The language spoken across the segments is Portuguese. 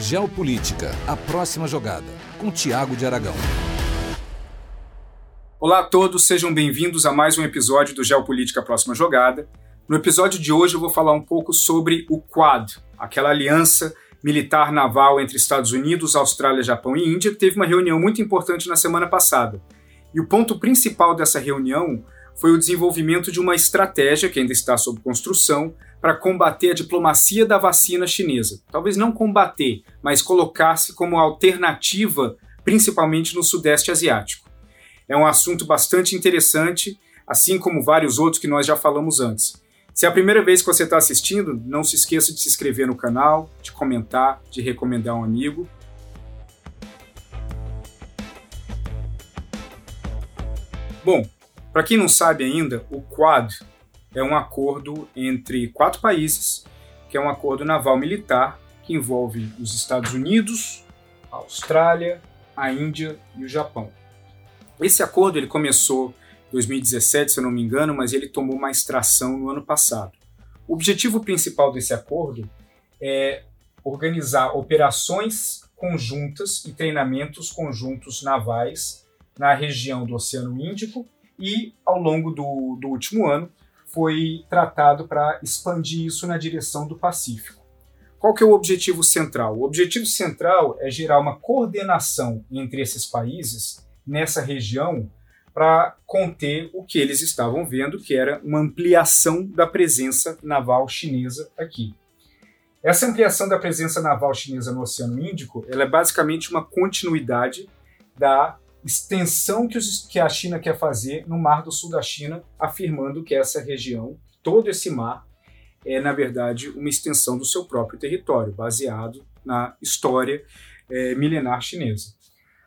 Geopolítica, a próxima jogada, com Tiago de Aragão. Olá a todos, sejam bem-vindos a mais um episódio do Geopolítica Próxima Jogada. No episódio de hoje eu vou falar um pouco sobre o Quad, aquela aliança militar naval entre Estados Unidos, Austrália, Japão e Índia, que teve uma reunião muito importante na semana passada. E o ponto principal dessa reunião foi o desenvolvimento de uma estratégia que ainda está sob construção para combater a diplomacia da vacina chinesa. Talvez não combater, mas colocar-se como alternativa, principalmente no Sudeste Asiático. É um assunto bastante interessante, assim como vários outros que nós já falamos antes. Se é a primeira vez que você está assistindo, não se esqueça de se inscrever no canal, de comentar, de recomendar um amigo. Bom, para quem não sabe ainda, o Quad é um acordo entre quatro países, que é um acordo naval militar que envolve os Estados Unidos, a Austrália, a Índia e o Japão. Esse acordo ele começou em 2017, se eu não me engano, mas ele tomou mais tração no ano passado. O objetivo principal desse acordo é organizar operações conjuntas e treinamentos conjuntos navais na região do Oceano Índico e, ao longo do, do último ano, foi tratado para expandir isso na direção do Pacífico. Qual que é o objetivo central? O objetivo central é gerar uma coordenação entre esses países nessa região para conter o que eles estavam vendo, que era uma ampliação da presença naval chinesa aqui. Essa ampliação da presença naval chinesa no Oceano Índico ela é basicamente uma continuidade da extensão que, os, que a China quer fazer no Mar do Sul da China, afirmando que essa região, todo esse mar, é, na verdade, uma extensão do seu próprio território, baseado na história é, milenar chinesa.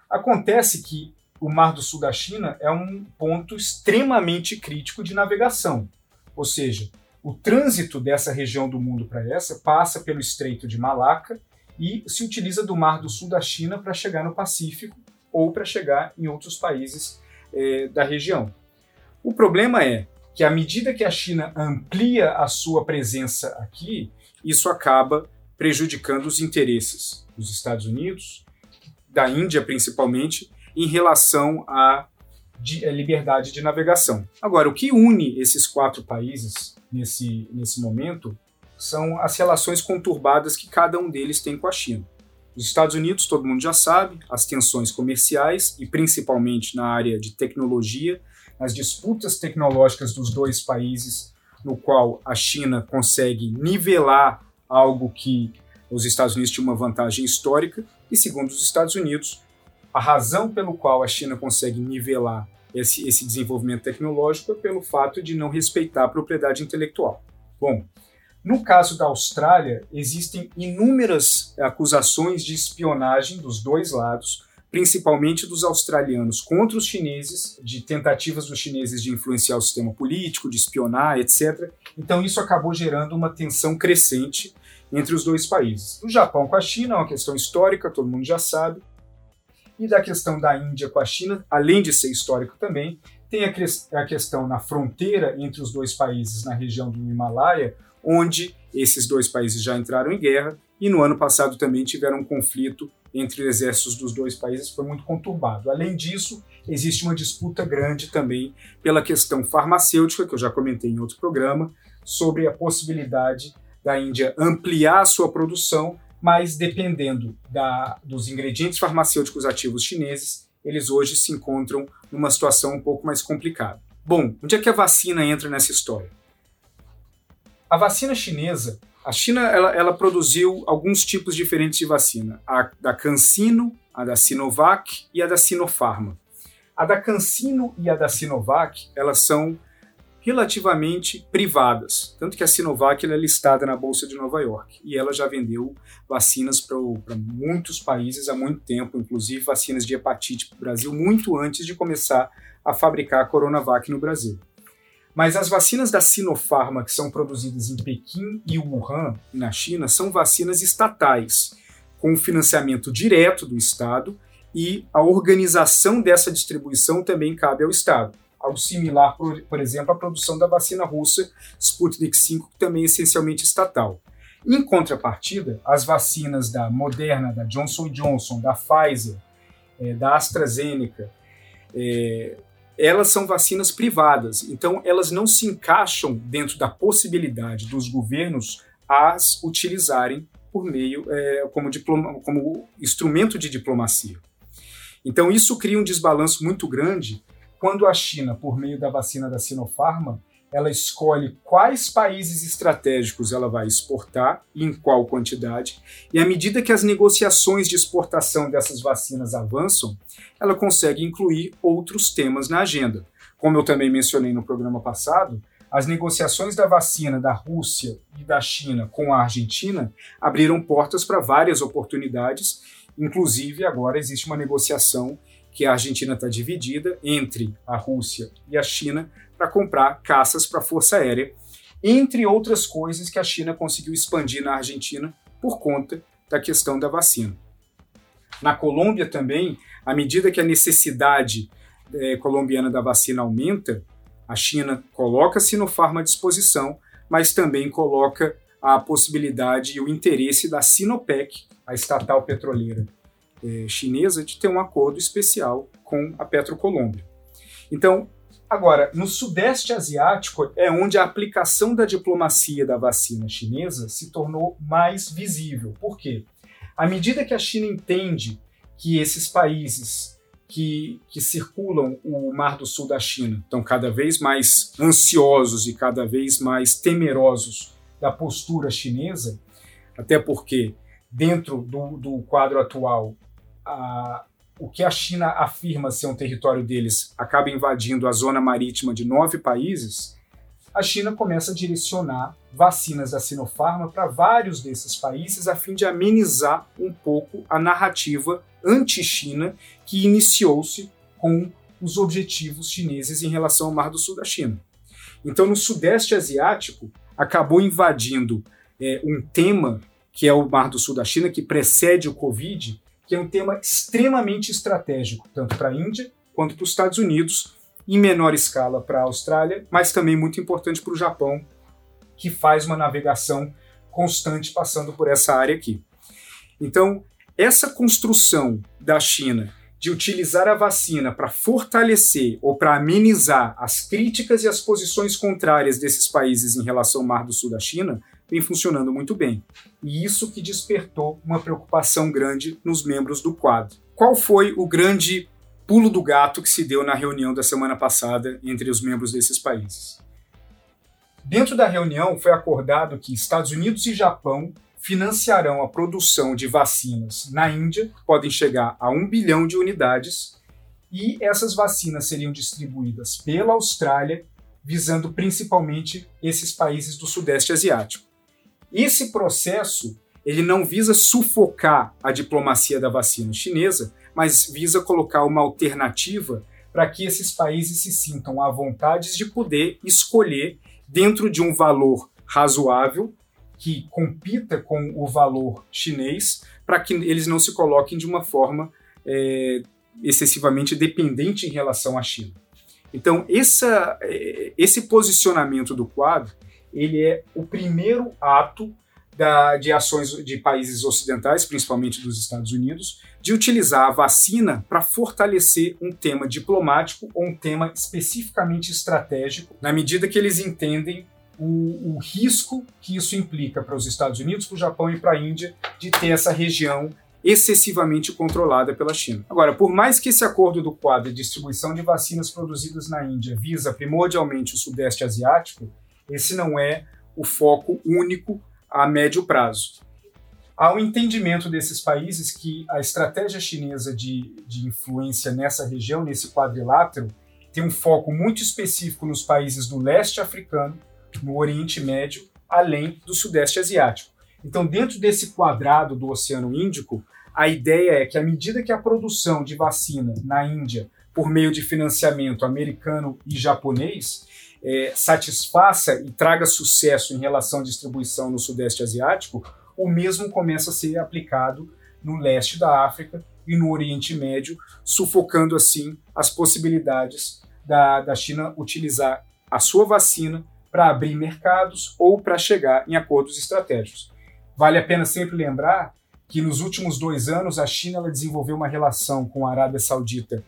Acontece que o Mar do Sul da China é um ponto extremamente crítico de navegação, ou seja, o trânsito dessa região do mundo para essa passa pelo Estreito de Malaca e se utiliza do Mar do Sul da China para chegar no Pacífico ou para chegar em outros países é, da região. O problema é que à medida que a China amplia a sua presença aqui, isso acaba prejudicando os interesses dos Estados Unidos, da Índia principalmente, em relação à liberdade de navegação. Agora, o que une esses quatro países nesse, nesse momento são as relações conturbadas que cada um deles tem com a China. Os Estados Unidos, todo mundo já sabe, as tensões comerciais e principalmente na área de tecnologia, as disputas tecnológicas dos dois países, no qual a China consegue nivelar algo que os Estados Unidos tinham uma vantagem histórica, e segundo os Estados Unidos, a razão pelo qual a China consegue nivelar esse, esse desenvolvimento tecnológico é pelo fato de não respeitar a propriedade intelectual. Bom, no caso da Austrália, existem inúmeras acusações de espionagem dos dois lados, principalmente dos australianos contra os chineses, de tentativas dos chineses de influenciar o sistema político, de espionar, etc. Então isso acabou gerando uma tensão crescente entre os dois países. O Japão com a China é uma questão histórica, todo mundo já sabe. E da questão da Índia com a China, além de ser histórico também, tem a, questão na fronteira entre os dois países na região do Himalaia, onde esses dois países já entraram em guerra e no ano passado também tiveram um conflito entre os exércitos dos dois países foi muito conturbado. Além disso, existe uma disputa grande também pela questão farmacêutica, que eu já comentei em outro programa, sobre a possibilidade da Índia ampliar a sua produção, mas dependendo da, dos ingredientes farmacêuticos ativos chineses, eles hoje se encontram numa situação um pouco mais complicada. Bom, onde é que a vacina entra nessa história? A vacina chinesa, a China ela, ela produziu alguns tipos diferentes de vacina, a da CanSino, a da Sinovac e a da Sinopharma. A da CanSino e a da Sinovac, elas são relativamente privadas, tanto que a Sinovac é listada na Bolsa de Nova York e ela já vendeu vacinas para muitos países há muito tempo, inclusive vacinas de hepatite para o Brasil, muito antes de começar a fabricar a Coronavac no Brasil. Mas as vacinas da Sinopharma, que são produzidas em Pequim e Wuhan, na China, são vacinas estatais, com financiamento direto do Estado e a organização dessa distribuição também cabe ao Estado. Algo similar, por, por exemplo, à produção da vacina russa Sputnik V, que também é essencialmente estatal. Em contrapartida, as vacinas da Moderna, da Johnson Johnson, da Pfizer, é, da AstraZeneca, é, elas são vacinas privadas, então elas não se encaixam dentro da possibilidade dos governos as utilizarem por meio é, como, diploma, como instrumento de diplomacia. Então isso cria um desbalanço muito grande quando a China, por meio da vacina da Sinopharma, ela escolhe quais países estratégicos ela vai exportar e em qual quantidade, e à medida que as negociações de exportação dessas vacinas avançam, ela consegue incluir outros temas na agenda. Como eu também mencionei no programa passado, as negociações da vacina da Rússia e da China com a Argentina abriram portas para várias oportunidades, inclusive agora existe uma negociação que a Argentina está dividida entre a Rússia e a China para comprar caças para a Força Aérea, entre outras coisas que a China conseguiu expandir na Argentina por conta da questão da vacina. Na Colômbia também, à medida que a necessidade é, colombiana da vacina aumenta, a China coloca a Sinopharm à disposição, mas também coloca a possibilidade e o interesse da Sinopec, a estatal petroleira é, chinesa, de ter um acordo especial com a Petrocolômbia. Então, Agora, no Sudeste Asiático é onde a aplicação da diplomacia da vacina chinesa se tornou mais visível. Por quê? À medida que a China entende que esses países que, que circulam o Mar do Sul da China estão cada vez mais ansiosos e cada vez mais temerosos da postura chinesa, até porque, dentro do, do quadro atual, a, o que a China afirma ser um território deles acaba invadindo a zona marítima de nove países, a China começa a direcionar vacinas da Sinopharma para vários desses países a fim de amenizar um pouco a narrativa anti-China que iniciou-se com os objetivos chineses em relação ao Mar do Sul da China. Então, no Sudeste Asiático, acabou invadindo é, um tema que é o Mar do Sul da China, que precede o Covid, que é um tema extremamente estratégico, tanto para a Índia quanto para os Estados Unidos, em menor escala para a Austrália, mas também muito importante para o Japão, que faz uma navegação constante passando por essa área aqui. Então, essa construção da China de utilizar a vacina para fortalecer ou para amenizar as críticas e as posições contrárias desses países em relação ao Mar do Sul da China vem funcionando muito bem. E isso que despertou uma preocupação grande nos membros do quadro. Qual foi o grande pulo do gato que se deu na reunião da semana passada entre os membros desses países? Dentro da reunião foi acordado que Estados Unidos e Japão financiarão a produção de vacinas na Índia, podem chegar a um bilhão de unidades, e essas vacinas seriam distribuídas pela Austrália, visando principalmente esses países do Sudeste Asiático. Esse processo ele não visa sufocar a diplomacia da vacina chinesa, mas visa colocar uma alternativa para que esses países se sintam à vontade de poder escolher dentro de um valor razoável que compita com o valor chinês, para que eles não se coloquem de uma forma é, excessivamente dependente em relação à China. Então, essa, é, esse posicionamento do quadro ele é o primeiro ato da, de ações de países ocidentais, principalmente dos Estados Unidos, de utilizar a vacina para fortalecer um tema diplomático ou um tema especificamente estratégico, na medida que eles entendem o, o risco que isso implica para os Estados Unidos, para o Japão e para a Índia de ter essa região excessivamente controlada pela China. Agora, por mais que esse acordo do quadro de distribuição de vacinas produzidas na Índia visa primordialmente o Sudeste Asiático, esse não é o foco único a médio prazo. Há um entendimento desses países que a estratégia chinesa de, de influência nessa região, nesse quadrilátero, tem um foco muito específico nos países do leste africano, no Oriente Médio, além do Sudeste Asiático. Então, dentro desse quadrado do Oceano Índico, a ideia é que, à medida que a produção de vacina na Índia, por meio de financiamento americano e japonês, é, satisfaça e traga sucesso em relação à distribuição no Sudeste Asiático, o mesmo começa a ser aplicado no leste da África e no Oriente Médio, sufocando assim as possibilidades da, da China utilizar a sua vacina para abrir mercados ou para chegar em acordos estratégicos. Vale a pena sempre lembrar que nos últimos dois anos a China desenvolveu uma relação com a Arábia Saudita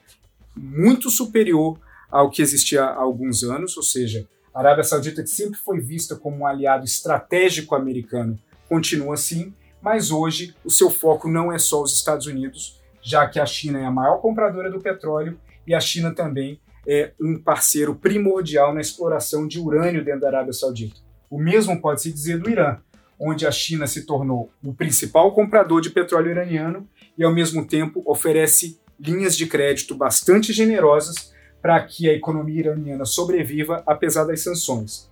muito superior ao que existia há alguns anos, ou seja, a Arábia Saudita, que sempre foi vista como um aliado estratégico americano, continua assim, mas hoje o seu foco não é só os Estados Unidos, já que a China é a maior compradora do petróleo e a China também é um parceiro primordial na exploração de urânio dentro da Arábia Saudita. O mesmo pode se dizer do Irã, onde a China se tornou o principal comprador de petróleo iraniano e, ao mesmo tempo, oferece linhas de crédito bastante generosas para que a economia iraniana sobreviva apesar das sanções.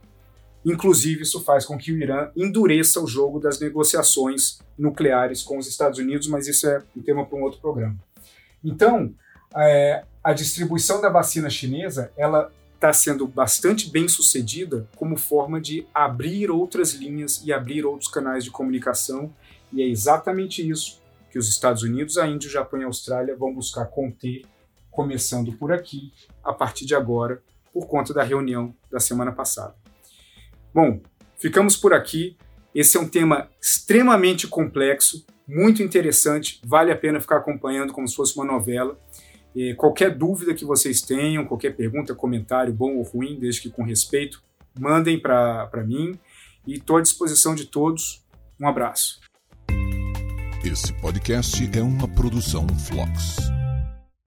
Inclusive, isso faz com que o Irã endureça o jogo das negociações nucleares com os Estados Unidos, mas isso é um tema para um outro programa. Então, é, a distribuição da vacina chinesa ela está sendo bastante bem sucedida como forma de abrir outras linhas e abrir outros canais de comunicação, e é exatamente isso que os Estados Unidos, a Índia, o Japão e a Austrália vão buscar conter, começando por aqui, a partir de agora, por conta da reunião da semana passada. Bom, ficamos por aqui. Esse é um tema extremamente complexo, muito interessante, vale a pena ficar acompanhando como se fosse uma novela. E qualquer dúvida que vocês tenham, qualquer pergunta, comentário, bom ou ruim, desde que com respeito, mandem para mim e estou à disposição de todos. Um abraço. Esse podcast é uma produção Flux.